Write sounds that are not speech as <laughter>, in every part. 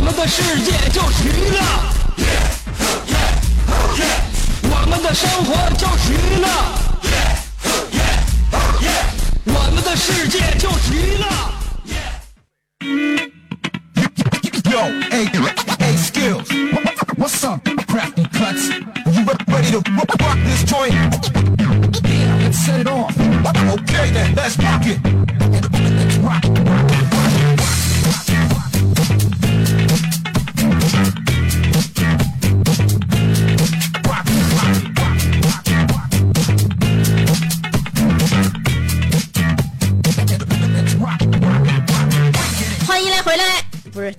我们的世界就是娱乐，我们的生活就是娱乐，我们的世界就是娱乐。Yo, hey, skills. What's up, cracking cuts? You ready to rock this joint? Yeah, let's set it off. Okay then, let's rock it. Rock. Rock 不是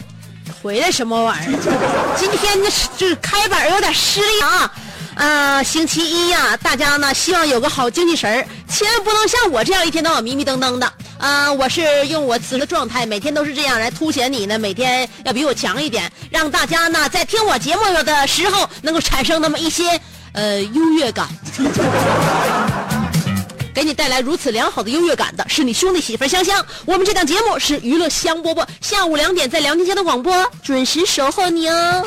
回来什么玩意儿？今天呢就是开板有点失利啊。啊，星期一呀、大家呢希望有个好精气神儿，千万不能像我这样一天到晚迷迷瞪瞪的。啊，我是用我此时的状态，每天都是这样来凸显你呢，每天要比我强一点，让大家呢在听我节目的时候能够产生那么一些呃优越感。给你带来如此良好的优越感的是你兄弟媳妇香香。我们这档节目是娱乐香饽饽，下午两点在辽宁街的广播准时守候你哦。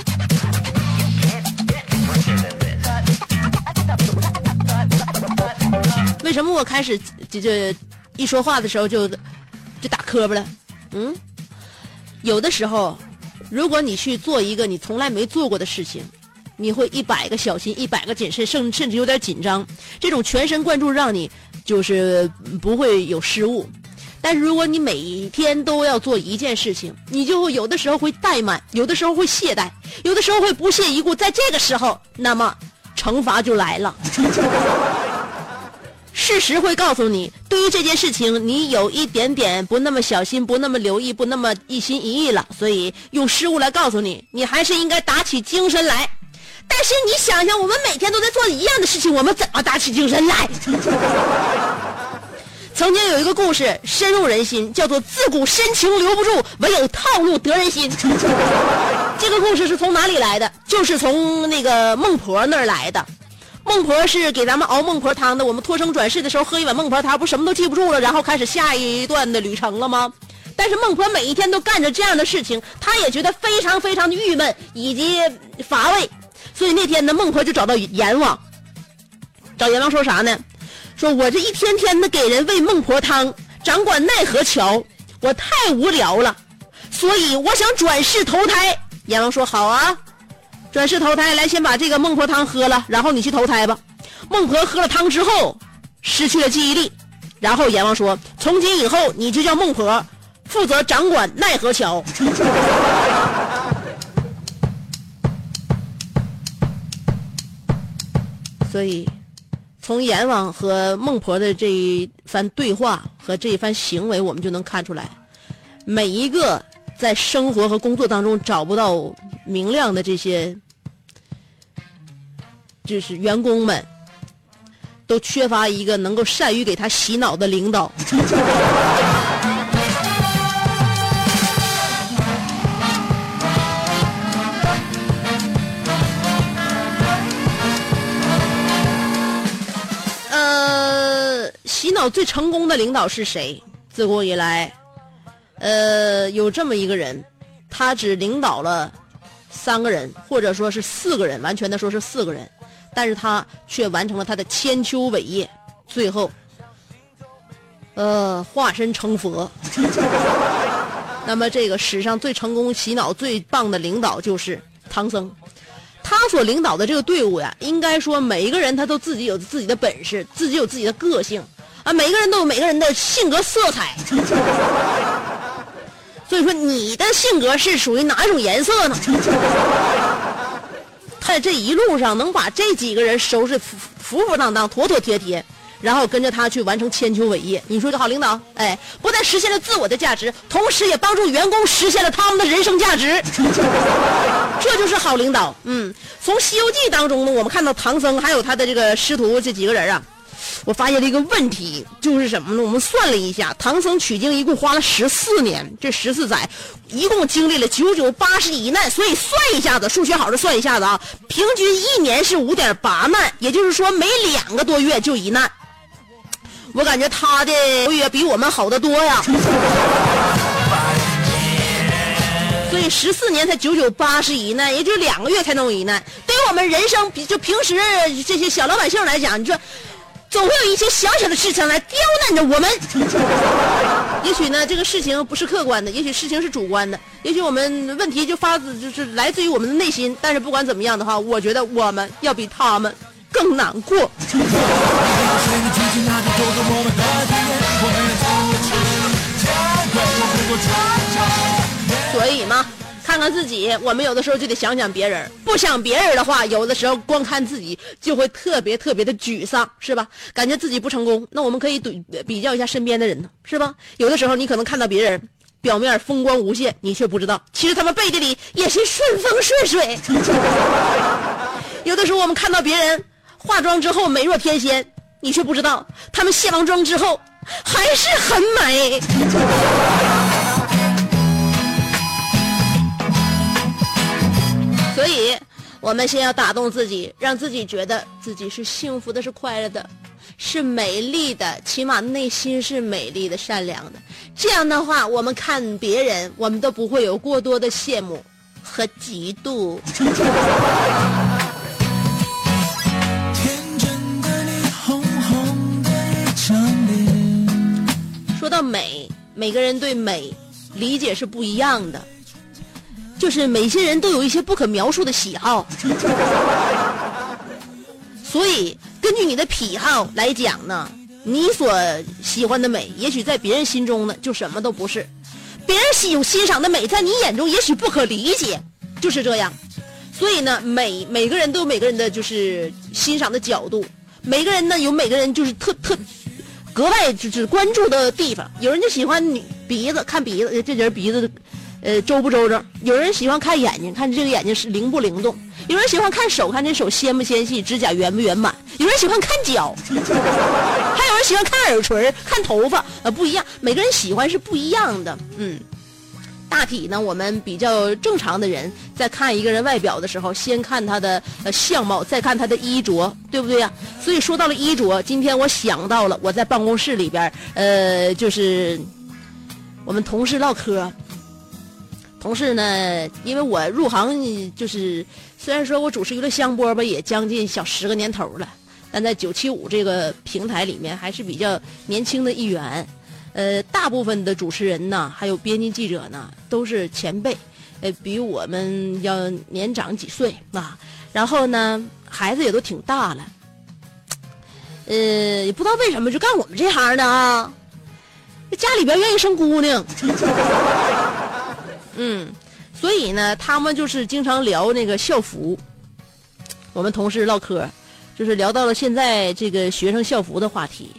为什么我开始这这一说话的时候就就打磕巴了？嗯，有的时候，如果你去做一个你从来没做过的事情，你会一百个小心，一百个谨慎，甚甚至有点紧张。这种全神贯注让你就是不会有失误。但是如果你每天都要做一件事情，你就会有的时候会怠慢，有的时候会懈怠，有的时候会不屑一顾。在这个时候，那么惩罚就来了。<laughs> 事实会告诉你，对于这件事情，你有一点点不那么小心，不那么留意，不那么一心一意了。所以用失误来告诉你，你还是应该打起精神来。但是你想想，我们每天都在做一样的事情，我们怎么打起精神来？<laughs> 曾经有一个故事深入人心，叫做“自古深情留不住，唯有套路得人心”。<laughs> 这个故事是从哪里来的？就是从那个孟婆那儿来的。孟婆是给咱们熬孟婆汤的。我们托生转世的时候喝一碗孟婆汤，不什么都记不住了，然后开始下一段的旅程了吗？但是孟婆每一天都干着这样的事情，她也觉得非常非常的郁闷以及乏味。所以那天呢，孟婆就找到阎王，找阎王说啥呢？说我这一天天的给人喂孟婆汤，掌管奈何桥，我太无聊了，所以我想转世投胎。阎王说好啊，转世投胎，来先把这个孟婆汤喝了，然后你去投胎吧。孟婆喝了汤之后，失去了记忆力，然后阎王说，从今以后你就叫孟婆，负责掌管奈何桥。所以，从阎王和孟婆的这一番对话和这一番行为，我们就能看出来，每一个在生活和工作当中找不到明亮的这些，就是员工们，都缺乏一个能够善于给他洗脑的领导。洗脑最成功的领导是谁？自古以来，呃，有这么一个人，他只领导了三个人，或者说是四个人，完全的说是四个人，但是他却完成了他的千秋伟业，最后，呃，化身成佛。<laughs> 那么，这个史上最成功洗脑最棒的领导就是唐僧。他所领导的这个队伍呀，应该说每一个人他都自己有自己的本事，自己有自己的个性啊，每个人都有每个人的性格色彩。<laughs> 所以说，你的性格是属于哪一种颜色呢？<laughs> 他在这一路上能把这几个人收拾服服服当当、妥妥帖帖，然后跟着他去完成千秋伟业。你说这好领导，哎，不但实现了自我的价值，同时也帮助员工实现了他们的人生价值。<laughs> 这就是好领导。嗯，从《西游记》当中呢，我们看到唐僧还有他的这个师徒这几个人啊，我发现了一个问题，就是什么呢？我们算了一下，唐僧取经一共花了十四年，这十四载，一共经历了九九八十一难，所以算一下子，数学好的算一下子啊，平均一年是五点八难，也就是说每两个多月就一难。我感觉他的月比我们好得多呀。<laughs> 所以十四年才九九八十一难，也就两个月才能有一难。对于我们人生比就平时这些小老百姓来讲，你说总会有一些小小的事情来刁难着我们。<laughs> 也许呢，这个事情不是客观的，也许事情是主观的，也许我们问题就发自就是来自于我们的内心。但是不管怎么样的话，我觉得我们要比他们更难过。<laughs> 看看自己，我们有的时候就得想想别人。不想别人的话，有的时候光看自己就会特别特别的沮丧，是吧？感觉自己不成功，那我们可以对比较一下身边的人呢，是吧？有的时候你可能看到别人表面风光无限，你却不知道，其实他们背地里也是顺风顺水。有的时候我们看到别人化妆之后美若天仙，你却不知道他们卸完妆之后还是很美。所以，我们先要打动自己，让自己觉得自己是幸福的，是快乐的，是美丽的，起码内心是美丽的、善良的。这样的话，我们看别人，我们都不会有过多的羡慕和嫉妒。<laughs> 说到美，每个人对美理解是不一样的。就是每些人都有一些不可描述的喜好，<laughs> 所以根据你的癖好来讲呢，你所喜欢的美，也许在别人心中呢就什么都不是。别人欣欣赏的美，在你眼中也许不可理解，就是这样。所以呢，每每个人都有每个人的就是欣赏的角度，每个人呢有每个人就是特特格外就是关注的地方。有人就喜欢女鼻子，看鼻子，这人鼻子。呃，周不周正？有人喜欢看眼睛，看这个眼睛是灵不灵动；有人喜欢看手，看这手纤不纤细，指甲圆不圆满；有人喜欢看脚，<laughs> 还有人喜欢看耳垂、看头发，呃，不一样，每个人喜欢是不一样的。嗯，大体呢，我们比较正常的人在看一个人外表的时候，先看他的呃相貌，再看他的衣着，对不对呀？所以说到了衣着，今天我想到了我在办公室里边，呃，就是我们同事唠嗑。同事呢，因为我入行就是，虽然说我主持娱乐香饽吧，也将近小十个年头了，但在九七五这个平台里面还是比较年轻的一员。呃，大部分的主持人呢，还有编辑记者呢，都是前辈，呃，比我们要年长几岁啊。然后呢，孩子也都挺大了，呃，也不知道为什么就干我们这行的啊，<laughs> 家里边愿意生姑娘。嗯，所以呢，他们就是经常聊那个校服。我们同事唠嗑，就是聊到了现在这个学生校服的话题。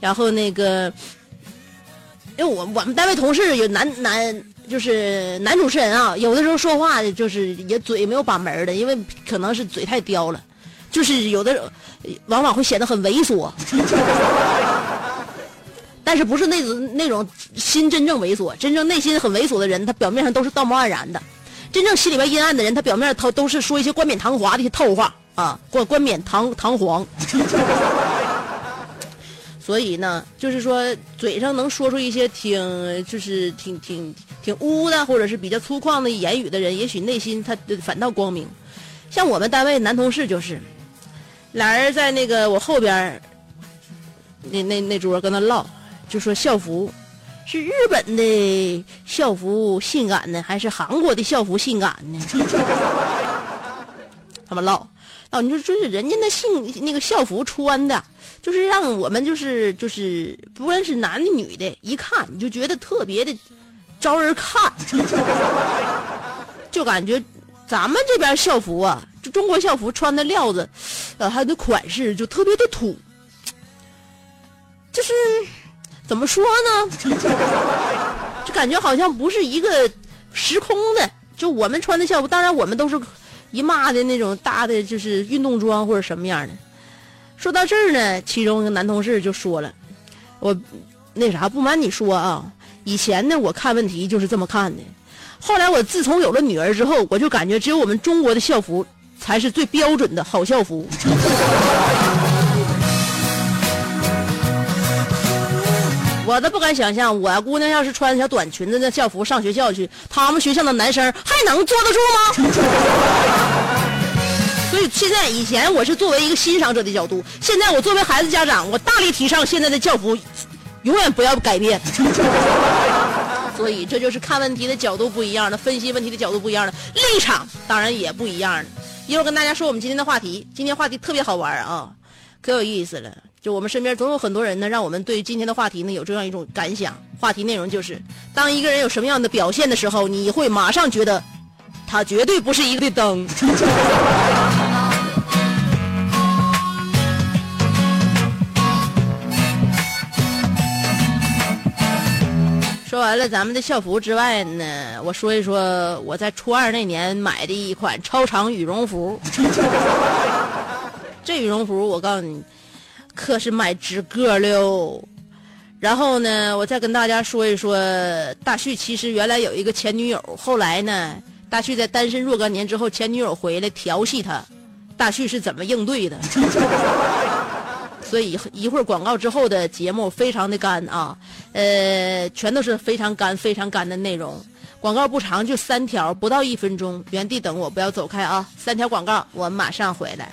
然后那个，因为我我们单位同事有男男，就是男主持人啊，有的时候说话就是也嘴没有把门的，因为可能是嘴太刁了，就是有的往往会显得很猥琐。但是不是那种那种心真正猥琐，真正内心很猥琐的人，他表面上都是道貌岸然的；真正心里边阴暗的人，他表面他都是说一些冠冕堂皇的一些套话啊，冠冠冕堂堂皇。<laughs> 所以呢，就是说嘴上能说出一些挺就是挺挺挺污的，或者是比较粗犷的言语的人，也许内心他反倒光明。像我们单位男同事就是，俩人在那个我后边那那那桌跟他唠。就说校服是日本的校服性感呢，还是韩国的校服性感呢？<laughs> 他们唠唠，你说就是人家那性那个校服穿的，就是让我们就是就是不论是男的女的，一看你就觉得特别的招人看，<laughs> 就感觉咱们这边校服啊，就中国校服穿的料子，呃，还有那款式就特别的土。就是怎么说呢？<laughs> 就感觉好像不是一个时空的。就我们穿的校服，当然我们都是一骂的那种大的，就是运动装或者什么样的。说到这儿呢，其中一个男同事就说了：“我那啥，不瞒你说啊，以前呢我看问题就是这么看的。后来我自从有了女儿之后，我就感觉只有我们中国的校服才是最标准的好校服。”我都不敢想象，我姑娘要是穿小短裙子、那校服上学校去，他们学校的男生还能坐得住吗？<laughs> 所以现在，以前我是作为一个欣赏者的角度，现在我作为孩子家长，我大力提倡现在的校服永远不要改变。<laughs> 所以这就是看问题的角度不一样的，分析问题的角度不一样的，立场当然也不一样的。一会儿跟大家说我们今天的话题，今天话题特别好玩啊，可有意思了。就我们身边总有很多人呢，让我们对今天的话题呢有这样一种感想。话题内容就是，当一个人有什么样的表现的时候，你会马上觉得，他绝对不是一个绿灯。<laughs> 说完了咱们的校服之外呢，我说一说我在初二那年买的一款超长羽绒服。<laughs> 这羽绒服我告诉你。可是买直个了，然后呢，我再跟大家说一说，大旭其实原来有一个前女友，后来呢，大旭在单身若干年之后，前女友回来调戏他，大旭是怎么应对的？<laughs> 所以一会儿广告之后的节目非常的干啊，呃，全都是非常干、非常干的内容。广告不长，就三条，不到一分钟，原地等我，不要走开啊！三条广告，我马上回来。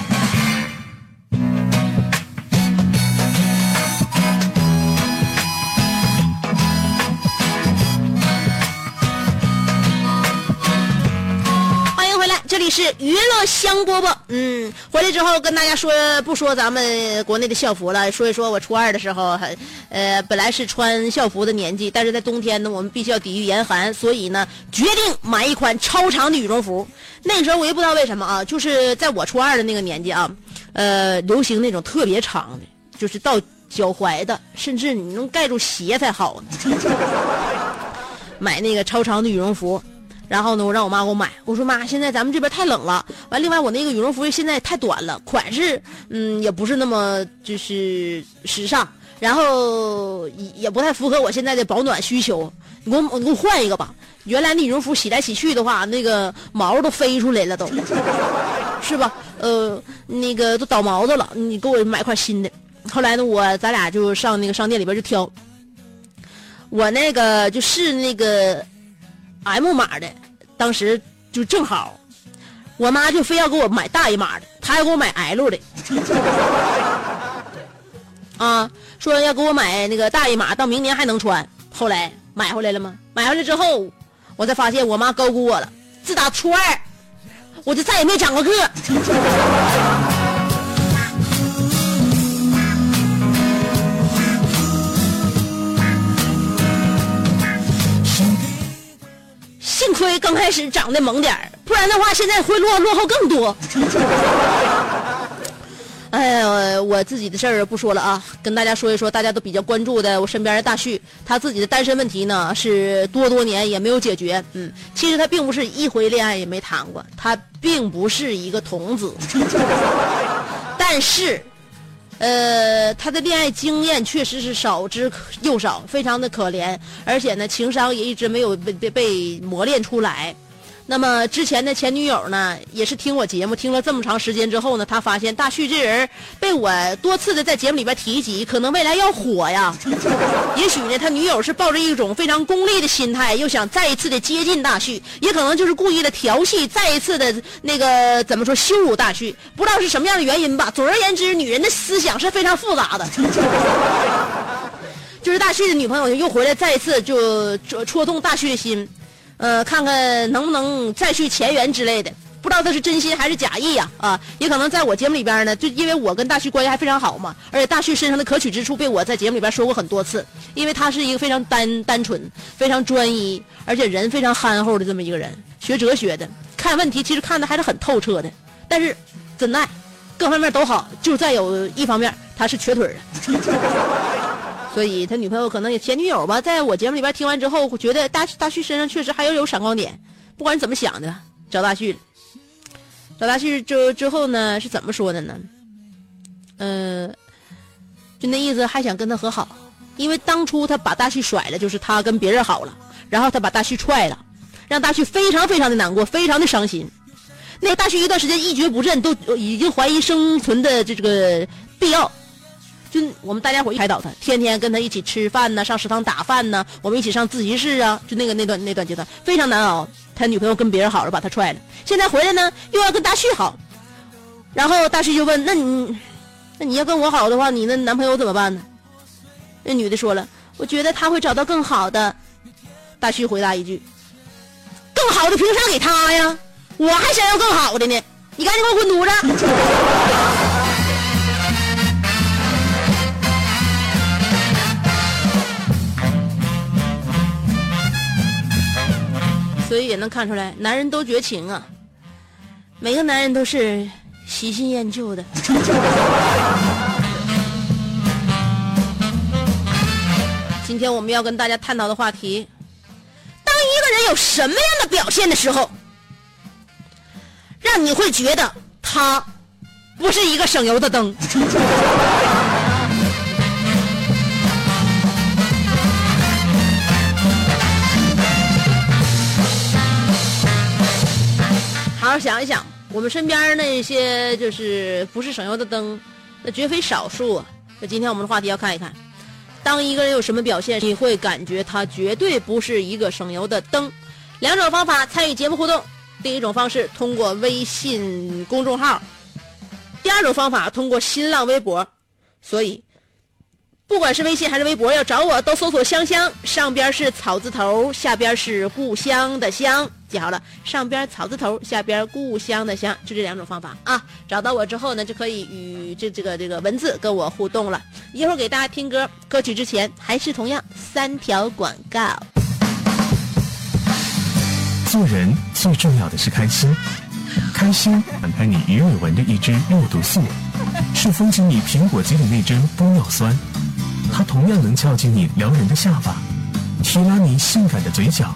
里是娱乐香饽饽，嗯，回来之后跟大家说，不说咱们国内的校服了，说一说我初二的时候，呃，本来是穿校服的年纪，但是在冬天呢，我们必须要抵御严寒，所以呢，决定买一款超长的羽绒服。那个时候我也不知道为什么啊，就是在我初二的那个年纪啊，呃，流行那种特别长的，就是到脚踝的，甚至你能盖住鞋才好呢。<laughs> 买那个超长的羽绒服。然后呢，我让我妈给我买。我说妈，现在咱们这边太冷了。完，另外我那个羽绒服现在太短了，款式嗯也不是那么就是时尚，然后也不太符合我现在的保暖需求。你给我你给我换一个吧。原来那羽绒服洗来洗去的话，那个毛都飞出来了，都 <laughs> 是吧？呃，那个都倒毛子了。你给我买块新的。后来呢，我咱俩就上那个商店里边就挑。我那个就试那个 M 码的。当时就正好，我妈就非要给我买大一码的，她要给我买 L 的，啊，说要给我买那个大一码，到明年还能穿。后来买回来了吗？买回来之后，我才发现我妈高估我了。自打初二，我就再也没长过个。亏刚开始长得猛点不然的话现在会落落后更多。<laughs> 哎呀，我自己的事儿不说了啊，跟大家说一说，大家都比较关注的，我身边的大旭，他自己的单身问题呢是多多年也没有解决。嗯，其实他并不是一回恋爱也没谈过，他并不是一个童子，<laughs> 但是。呃，他的恋爱经验确实是少之又少，非常的可怜，而且呢，情商也一直没有被被被磨练出来。那么之前的前女友呢，也是听我节目听了这么长时间之后呢，他发现大旭这人被我多次的在节目里边提及，可能未来要火呀。<laughs> 也许呢，他女友是抱着一种非常功利的心态，又想再一次的接近大旭，也可能就是故意的调戏，再一次的那个怎么说羞辱大旭，不知道是什么样的原因吧。总而言之，女人的思想是非常复杂的。<laughs> 就是大旭的女朋友又回来，再一次就戳戳动大旭的心。呃，看看能不能再续前缘之类的，不知道他是真心还是假意呀？啊，也可能在我节目里边呢，就因为我跟大旭关系还非常好嘛，而且大旭身上的可取之处被我在节目里边说过很多次，因为他是一个非常单单纯、非常专一，而且人非常憨厚的这么一个人，学哲学的，看问题其实看的还是很透彻的，但是怎奈各方面都好，就再有一方面他是瘸腿的。所以他女朋友可能也前女友吧，在我节目里边听完之后，觉得大大旭身上确实还有有闪光点。不管怎么想的，找大旭，找大旭之之后呢，是怎么说的呢？嗯，就那意思，还想跟他和好，因为当初他把大旭甩了，就是他跟别人好了，然后他把大旭踹了，让大旭非常非常的难过，非常的伤心。那个大旭一段时间一蹶不振，都已经怀疑生存的这这个必要。就我们大家伙一开导他，天天跟他一起吃饭呢，上食堂打饭呢，我们一起上自习室啊，就那个那段那段阶段非常难熬。他女朋友跟别人好了，把他踹了。现在回来呢，又要跟大旭好，然后大旭就问：“那你，那你要跟我好的话，你那男朋友怎么办呢？”那女的说了：“我觉得他会找到更好的。”大旭回答一句：“更好的凭啥给他呀？我还想要更好的呢！你赶紧给我滚犊子！”所以也能看出来，男人都绝情啊！每个男人都是喜新厌旧的。<laughs> 今天我们要跟大家探讨的话题：当一个人有什么样的表现的时候，让你会觉得他不是一个省油的灯？好好想一想，我们身边那些就是不是省油的灯，那绝非少数。啊那今天我们的话题要看一看，当一个人有什么表现，你会感觉他绝对不是一个省油的灯。两种方法参与节目互动：第一种方式通过微信公众号，第二种方法通过新浪微博。所以。不管是微信还是微博，要找我都搜索“香香”，上边是草字头，下边是故乡的乡，记好了，上边草字头，下边故乡的乡，就这两种方法啊。找到我之后呢，就可以与这这个这个文字跟我互动了。一会儿给大家听歌，歌曲之前还是同样三条广告。做人最重要的是开心，开心打开你鱼尾纹的一只肉毒素，是封紧你苹果肌的那针玻尿酸。它同样能翘起你撩人的下巴，提拉你性感的嘴角，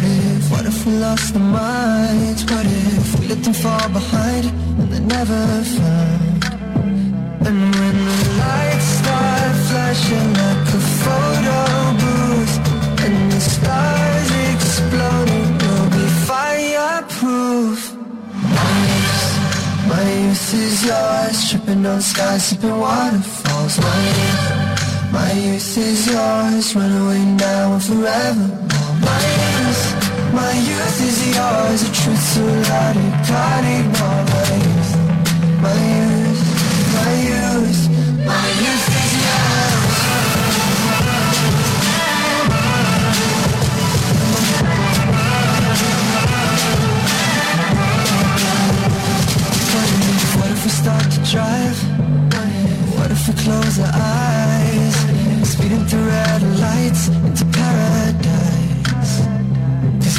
What if, what if we lost our minds? What if we let them fall behind and they never found? And when the lights start flashing like a photo booth And the stars exploding, we'll be fireproof My youth, my youth is yours Tripping on skies, sipping waterfalls My youth, my youth is yours Run away now and forever my youth is yours, a truth so loud it can't ignore my youth My youth, my youth, my youth is yours What if we start to drive? What if we close our eyes? Speeding through red lights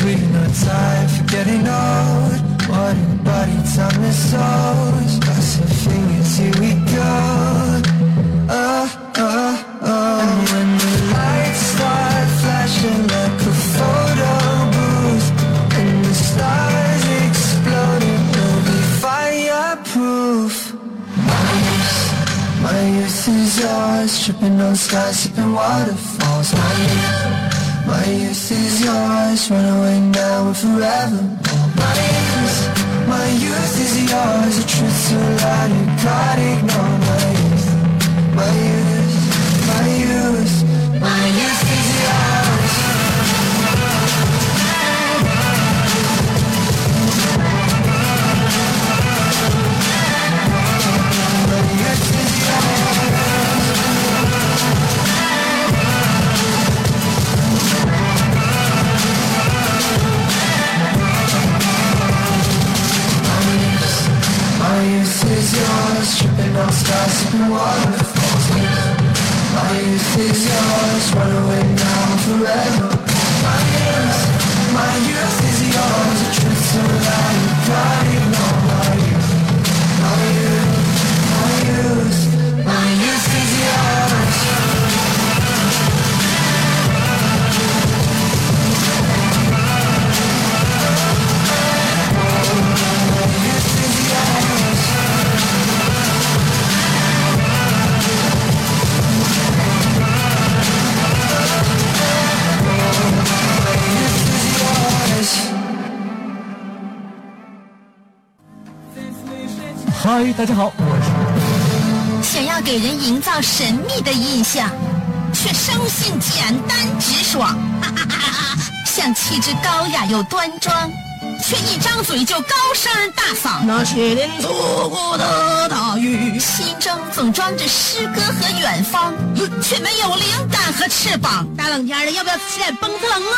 We've no time for getting old. Body, body, time is souls. Cross our fingers, here we go. Oh, oh, oh. And when the lights start flashing like a photo booth, and the stars exploding, we'll be fireproof. My youth, my youth is yours, tripping on skies, sipping waterfalls. My youth, my youth is yours, run away now and forever. My youth, my youth is yours, the truth so loud you can't ignore. My youth, my youth, my youth, my youth yours, tripping on stars, sipping waterfalls. My youth is yours, run away now forever. My youth, my youth is yours, the truth so loud 嗨，大家好，我是想要给人营造神秘的印象，却生性简单直爽，哈哈哈像气质高雅又端庄，却一张嘴就高声大嗓。那些年错过的大雨，心中总装着诗歌和远方，却没有灵感和翅膀。大冷天的，要不要吃点蹦子冷啊？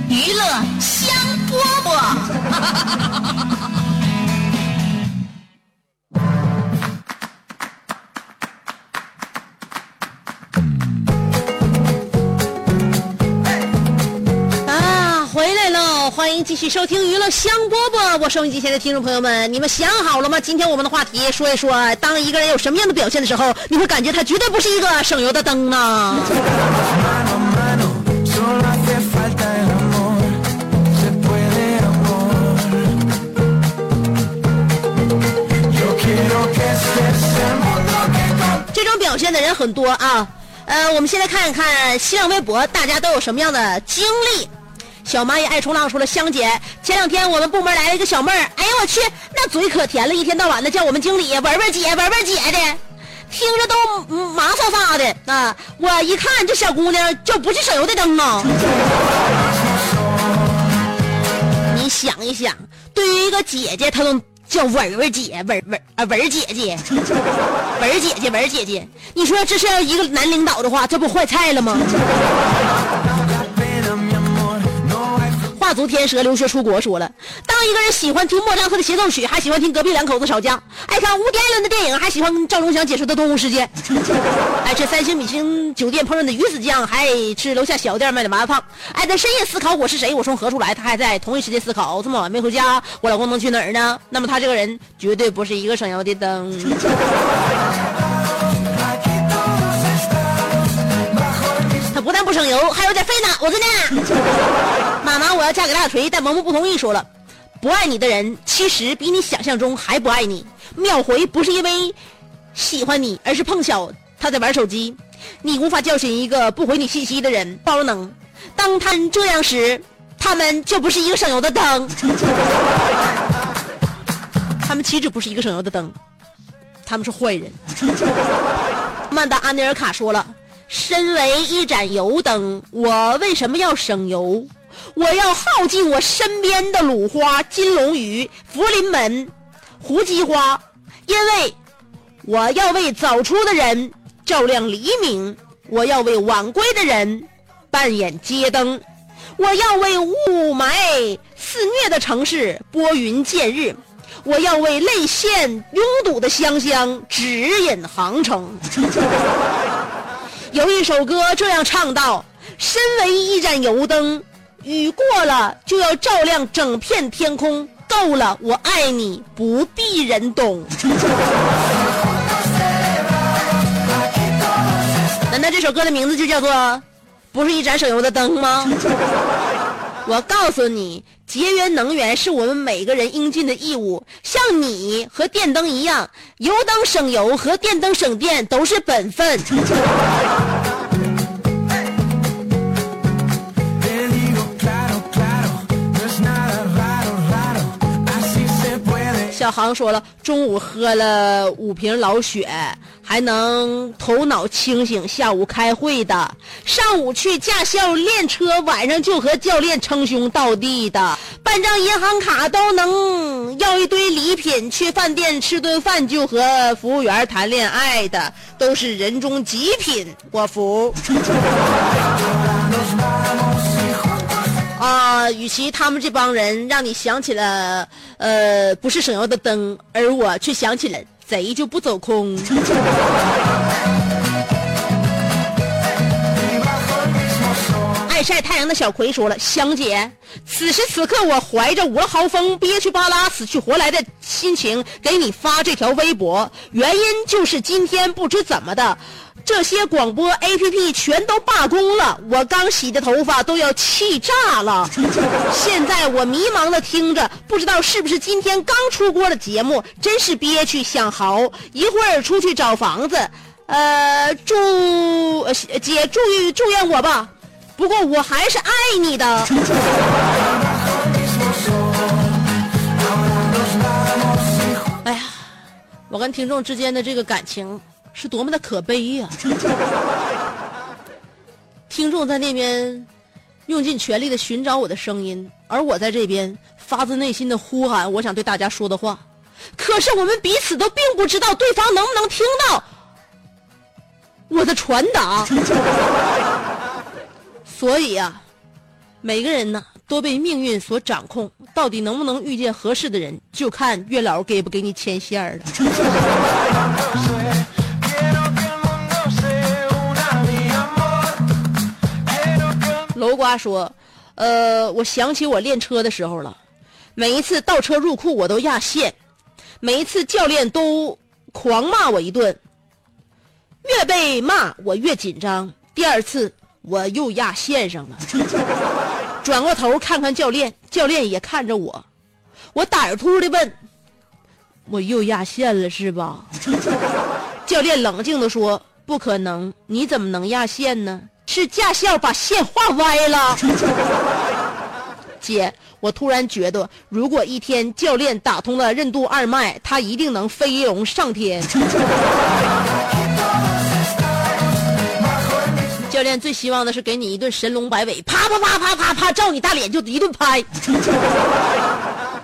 娱乐香饽饽。啊，回来喽！欢迎继续收听娱乐香饽饽，我收音机前的听众朋友们，你们想好了吗？今天我们的话题说一说，当一个人有什么样的表现的时候，你会感觉他绝对不是一个省油的灯呢？表现的人很多啊。呃，我们先来看一看新浪微博，大家都有什么样的经历？小蚂蚁爱冲浪说了，香姐，前两天我们部门来了一个小妹儿，哎呀我去，那嘴可甜了，一天到晚的叫我们经理文文姐，文文姐的，听着都麻撒撒的啊！我一看这小姑娘就不是省油的灯啊！你想一想，对于一个姐姐，她都叫文文姐，文文啊文姐姐，文姐姐，文姐姐，你说这是要一个男领导的话，这不坏菜了吗？足天蛇留学出国说了，当一个人喜欢听莫扎特的协奏曲，还喜欢听隔壁两口子吵架，爱看乌迪艾伦的电影，还喜欢赵忠祥解说的《动物世界》，爱 <laughs> 吃三星米星酒店烹饪的鱼子酱，还吃楼下小店卖的麻辣烫，爱在深夜思考我是谁，我从何处来，他还在同一时间思考这么晚没回家，我老公能去哪儿呢？那么他这个人绝对不是一个省油的灯。<laughs> 他不但不省油，还有点费脑子呢。妈妈，我要嫁给大锤，但萌萌不同意，说了，不爱你的人其实比你想象中还不爱你。秒回不是因为喜欢你，而是碰巧他在玩手机。你无法叫醒一个不回你信息的人，包能。当他们这样时，他们就不是一个省油的灯。<laughs> 他们岂止不是一个省油的灯，他们是坏人。曼达安尼尔卡说了，身为一盏油灯，我为什么要省油？我要耗尽我身边的鲁花、金龙鱼、福临门、胡姬花，因为我要为早出的人照亮黎明，我要为晚归的人扮演街灯，我要为雾霾肆虐的城市拨云见日，我要为泪腺拥堵的湘乡指引航程。<laughs> 有一首歌这样唱道：“身为一盏油灯，雨过了就要照亮整片天空。够了，我爱你，不必人懂。”难道这首歌的名字就叫做“不是一盏省油的灯”吗？我告诉你，节约能源是我们每个人应尽的义务。像你和电灯一样，油灯省油和电灯省电都是本分。小航说了，中午喝了五瓶老雪，还能头脑清醒。下午开会的，上午去驾校练车，晚上就和教练称兄道弟的，办张银行卡都能要一堆礼品。去饭店吃顿饭就和服务员谈恋爱的，都是人中极品，我服。与其他们这帮人让你想起了，呃，不是省油的灯，而我却想起了贼就不走空。<laughs> 晒太阳的小葵说了：“香姐，此时此刻我怀着五了豪风、憋屈巴拉、死去活来的心情给你发这条微博，原因就是今天不知怎么的。”这些广播 APP 全都罢工了，我刚洗的头发都要气炸了。现在我迷茫的听着，不知道是不是今天刚出锅的节目，真是憋屈想嚎。一会儿出去找房子，呃，祝姐祝祝愿我吧。不过我还是爱你的。<laughs> 哎呀，我跟听众之间的这个感情。是多么的可悲呀！听众在那边用尽全力的寻找我的声音，而我在这边发自内心的呼喊我想对大家说的话。可是我们彼此都并不知道对方能不能听到我的传达。所以啊，每个人呢都被命运所掌控，到底能不能遇见合适的人，就看月老给不给你牵线儿了。楼瓜说：“呃，我想起我练车的时候了，每一次倒车入库我都压线，每一次教练都狂骂我一顿，越被骂我越紧张。第二次我又压线上了，<laughs> 转过头看看教练，教练也看着我，我胆儿突的问：我又压线了是吧？<laughs> 教练冷静的说：不可能，你怎么能压线呢？”是驾校把线画歪了，<laughs> 姐，我突然觉得，如果一天教练打通了任督二脉，他一定能飞龙上天。教练最希望的是给你一顿神龙摆尾，啪啪啪啪啪啪，照你大脸就一顿拍。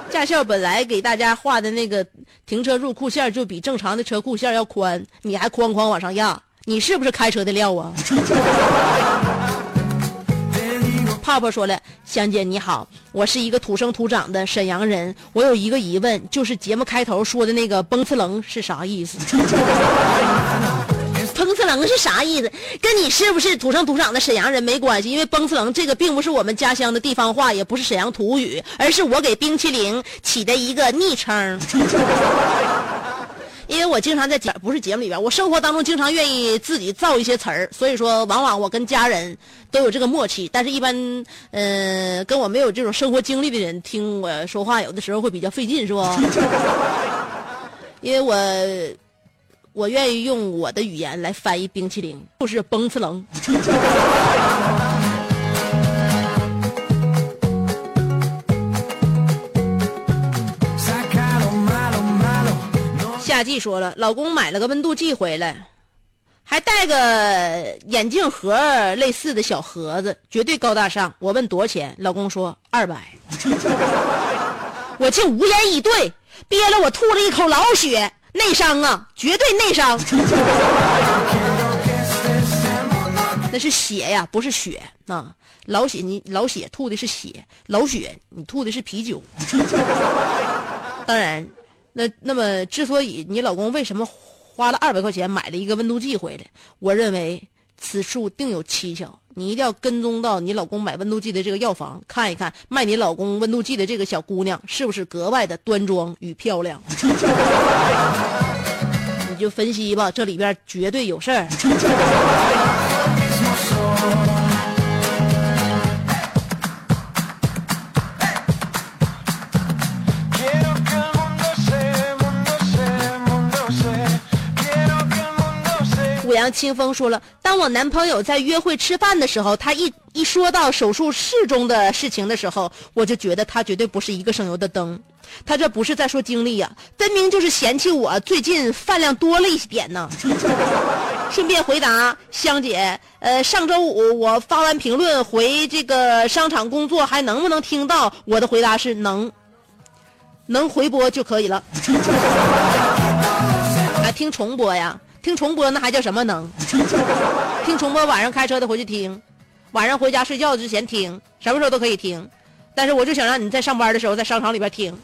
驾校本来给大家画的那个停车入库线就比正常的车库线要宽，你还哐哐往上压。你是不是开车的料啊？泡泡说了，香姐你好，我是一个土生土长的沈阳人，我有一个疑问，就是节目开头说的那个“崩次棱”是啥意思？“ <laughs> 次棱”是啥意思？跟你是不是土生土长的沈阳人没关系，因为“崩次棱”这个并不是我们家乡的地方话，也不是沈阳土语，而是我给冰淇淋起的一个昵称。<laughs> 因为我经常在节不是节目里边，我生活当中经常愿意自己造一些词儿，所以说往往我跟家人都有这个默契。但是，一般嗯，跟我没有这种生活经历的人听我说话，有的时候会比较费劲，是不？<laughs> 因为我我愿意用我的语言来翻译冰淇淋，就是崩次棱。夏季说了，老公买了个温度计回来，还带个眼镜盒类似的小盒子，绝对高大上。我问多少钱，老公说二百，我竟无言以对，憋了我吐了一口老血，内伤啊，绝对内伤。<laughs> 那是血呀，不是血啊！老血，你老血吐的是血，老血你吐的是啤酒。<laughs> 当然，那那么之所以你老公为什么？花了二百块钱买了一个温度计回来，我认为此处定有蹊跷。你一定要跟踪到你老公买温度计的这个药房，看一看卖你老公温度计的这个小姑娘是不是格外的端庄与漂亮。<laughs> 你就分析吧，这里边绝对有事儿。清风说了：“当我男朋友在约会吃饭的时候，他一一说到手术室中的事情的时候，我就觉得他绝对不是一个省油的灯。他这不是在说经历呀，分明就是嫌弃我最近饭量多了一点呢。<laughs> 顺便回答香姐，呃，上周五我发完评论回这个商场工作，还能不能听到？我的回答是能，能回播就可以了。<laughs> 啊，听重播呀。”听重播那还叫什么能？<laughs> 听重播晚上开车的回去听，晚上回家睡觉之前听，什么时候都可以听。但是我就想让你在上班的时候在商场里边听。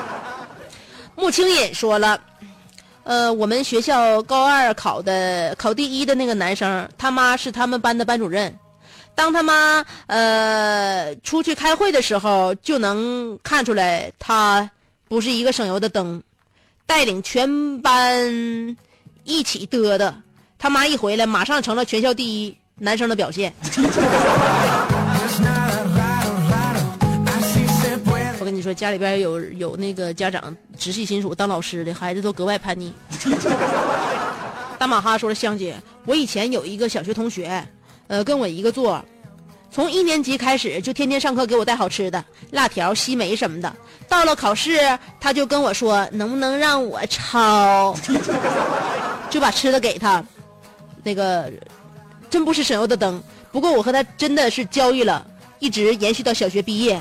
<laughs> 穆青隐说了，呃，我们学校高二考的考第一的那个男生，他妈是他们班的班主任。当他妈呃出去开会的时候，就能看出来他不是一个省油的灯，带领全班。一起嘚的，他妈一回来，马上成了全校第一男生的表现。<laughs> 我跟你说，家里边有有那个家长直系亲属当老师的孩子都格外叛逆。<laughs> 大马哈说了，香姐，我以前有一个小学同学，呃，跟我一个座，从一年级开始就天天上课给我带好吃的，辣条、西梅什么的。到了考试，他就跟我说，能不能让我抄？<laughs> 就把吃的给他，那个真不是省油的灯。不过我和他真的是交易了，一直延续到小学毕业。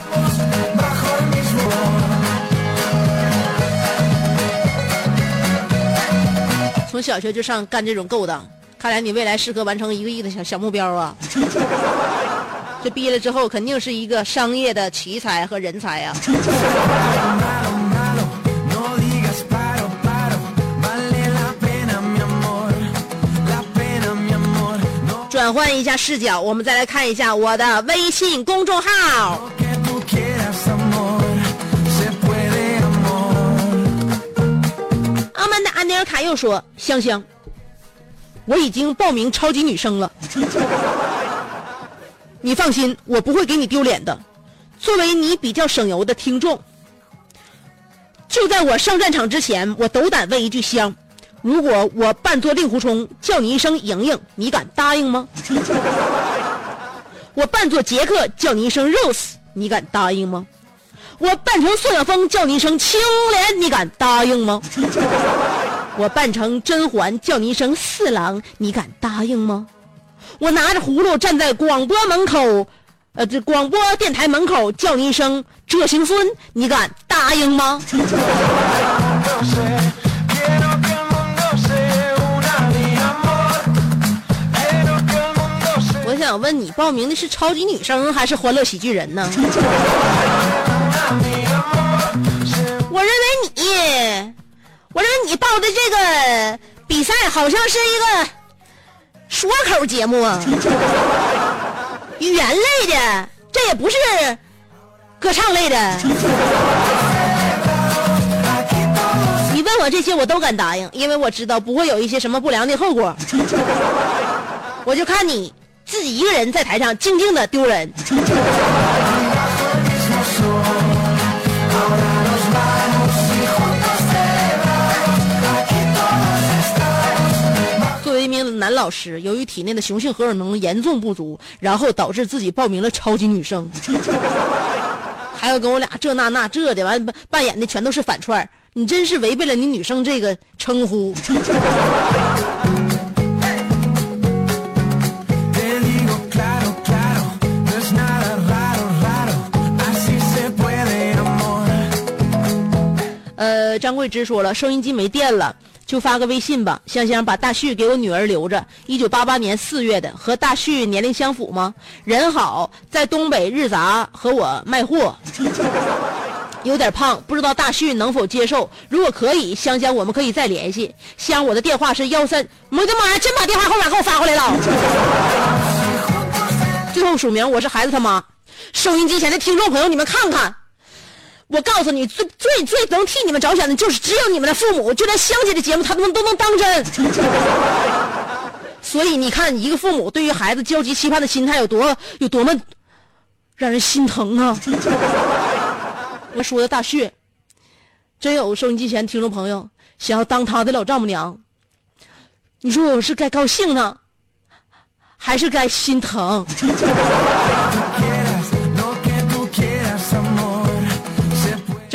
从小学就上干这种勾当，看来你未来适合完成一个亿的小小目标啊！这毕业了之后肯定是一个商业的奇才和人才啊！转换一下视角，我们再来看一下我的微信公众号。阿曼达安尼尔卡又说：“香香，我已经报名超级女生了，你放心，我不会给你丢脸的。作为你比较省油的听众，就在我上战场之前，我斗胆问一句香。”如果我扮作令狐冲叫你一声莹莹，你敢答应吗？<laughs> 我扮作杰克叫你一声 Rose，你敢答应吗？我扮成宋晓峰叫你一声青莲，你敢答应吗？<laughs> 我扮成甄嬛叫你一声四郎，你敢答应吗？我拿着葫芦站在广播门口，呃，这广播电台门口叫你一声这行孙，你敢答应吗？<laughs> 我想问你报名的是超级女生还是欢乐喜剧人呢？<laughs> 我认为你，我认为你报的这个比赛好像是一个说口节目啊，语言类的，这也不是歌唱类的。你问我这些我都敢答应，因为我知道不会有一些什么不良的后果。我就看你。自己一个人在台上静静的丢人。男老师由于体内的雄性荷尔蒙严重不足，然后导致自己报名了超级女生，<laughs> 还要跟我俩这那那这的，完扮演的全都是反串你真是违背了你女生这个称呼。<laughs> 呃，张桂芝说了，收音机没电了。就发个微信吧。香香把大旭给我女儿留着，一九八八年四月的，和大旭年龄相符吗？人好，在东北日杂和我卖货，<laughs> 有点胖，不知道大旭能否接受？如果可以，香香我们可以再联系。香，我的电话是幺三，我的妈呀，真把电话号码给我发过来了。<laughs> 最后署名，我是孩子他妈。收音机前的听众朋友，你们看看。我告诉你，最最最能替你们着想的，就是只有你们的父母。就连香姐的节目，他们都能当真。<laughs> 所以你看，一个父母对于孩子焦急期盼的心态有多有多么让人心疼啊！我说的大旭，真有收音机前听众朋友想要当他的老丈母娘，你说我是该高兴呢，还是该心疼？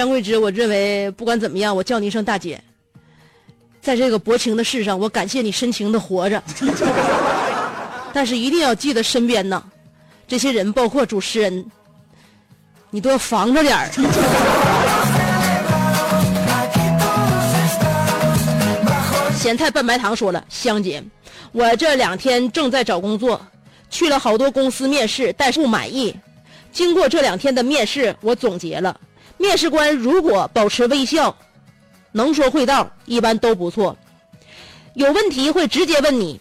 张桂芝，我认为不管怎么样，我叫你一声大姐。在这个薄情的世上，我感谢你深情的活着。<laughs> 但是一定要记得身边呢，这些人包括主持人，你多防着点儿。咸菜拌白糖说了，香姐，我这两天正在找工作，去了好多公司面试，但是不满意。经过这两天的面试，我总结了。面试官如果保持微笑，能说会道，一般都不错。有问题会直接问你。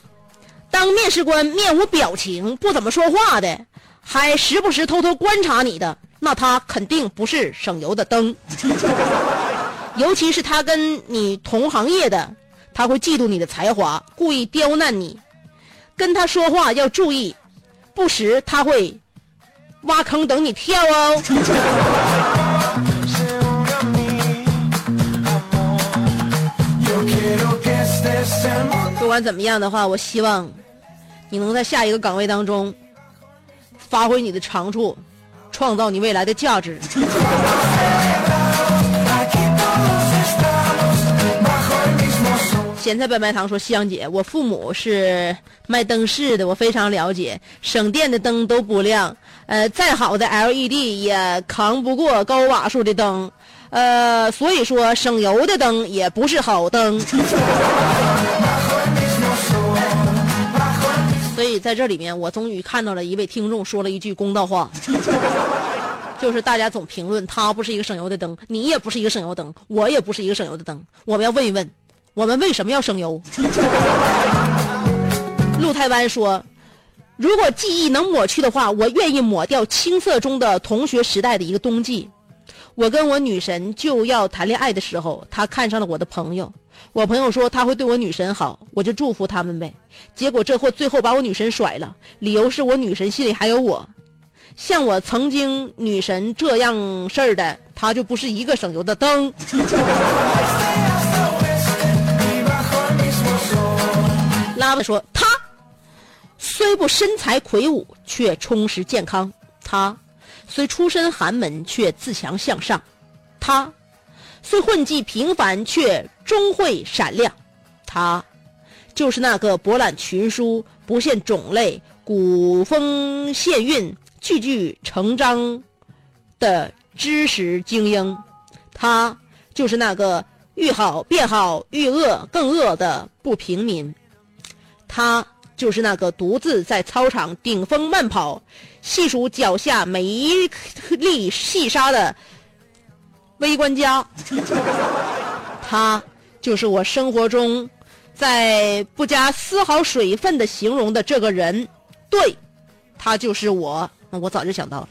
当面试官面无表情、不怎么说话的，还时不时偷偷观察你的，那他肯定不是省油的灯。<laughs> 尤其是他跟你同行业的，他会嫉妒你的才华，故意刁难你。跟他说话要注意，不时他会挖坑等你跳哦。不管怎么样的话，我希望你能在下一个岗位当中发挥你的长处，创造你未来的价值。咸菜拌白糖说：“香姐，我父母是卖灯饰的，我非常了解，省电的灯都不亮，呃，再好的 LED 也扛不过高瓦数的灯，呃，所以说省油的灯也不是好灯。”在这里面，我终于看到了一位听众说了一句公道话，<laughs> 就是大家总评论他不是一个省油的灯，你也不是一个省油灯，我也不是一个省油的灯，我们要问一问。我们为什么要省油？<laughs> 陆台湾说：“如果记忆能抹去的话，我愿意抹掉青涩中的同学时代的一个冬季。我跟我女神就要谈恋爱的时候，她看上了我的朋友。我朋友说他会对我女神好，我就祝福他们呗。结果这货最后把我女神甩了，理由是我女神心里还有我。像我曾经女神这样事儿的，她就不是一个省油的灯。<laughs> ”拉子说：“他虽不身材魁梧，却充实健康；他虽出身寒门，却自强向上；他虽混迹平凡，却终会闪亮。他就是那个博览群书、不限种类、古风现韵、句句成章的知识精英。他就是那个愈好变好、愈恶更恶的不平民。”他就是那个独自在操场顶峰慢跑，细数脚下每一粒细沙的微观家。他就是我生活中在不加丝毫水分的形容的这个人，对，他就是我。那我早就想到了，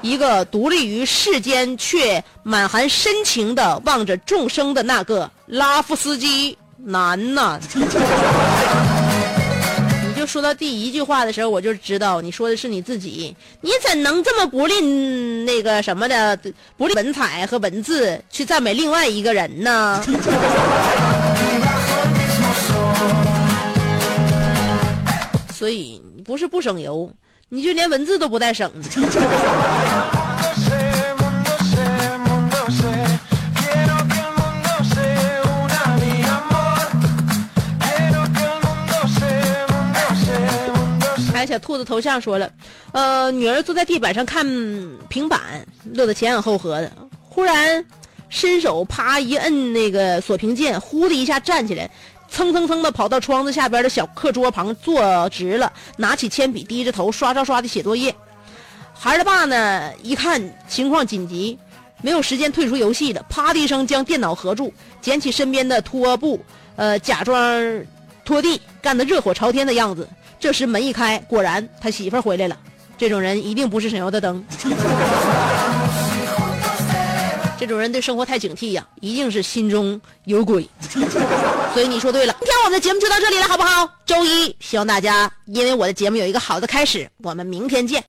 一个独立于世间却满含深情的望着众生的那个拉夫斯基。难呐！说到第一句话的时候，我就知道你说的是你自己。你怎能这么不吝那个什么的，不吝文采和文字去赞美另外一个人呢？所以不是不省油，你就连文字都不带省的。兔子头像说了，呃，女儿坐在地板上看平板，乐得前仰后合的。忽然，伸手啪一摁那个锁屏键，呼的一下站起来，蹭蹭蹭的跑到窗子下边的小课桌旁坐直了，拿起铅笔，低着头刷刷刷的写作业。孩儿他爸呢，一看情况紧急，没有时间退出游戏了，啪的一声将电脑合住，捡起身边的拖布，呃，假装拖地，干得热火朝天的样子。这时门一开，果然他媳妇儿回来了。这种人一定不是省油的灯。<laughs> 这种人对生活太警惕呀，一定是心中有鬼。所以你说对了，今天我们的节目就到这里了，好不好？周一，希望大家因为我的节目有一个好的开始。我们明天见。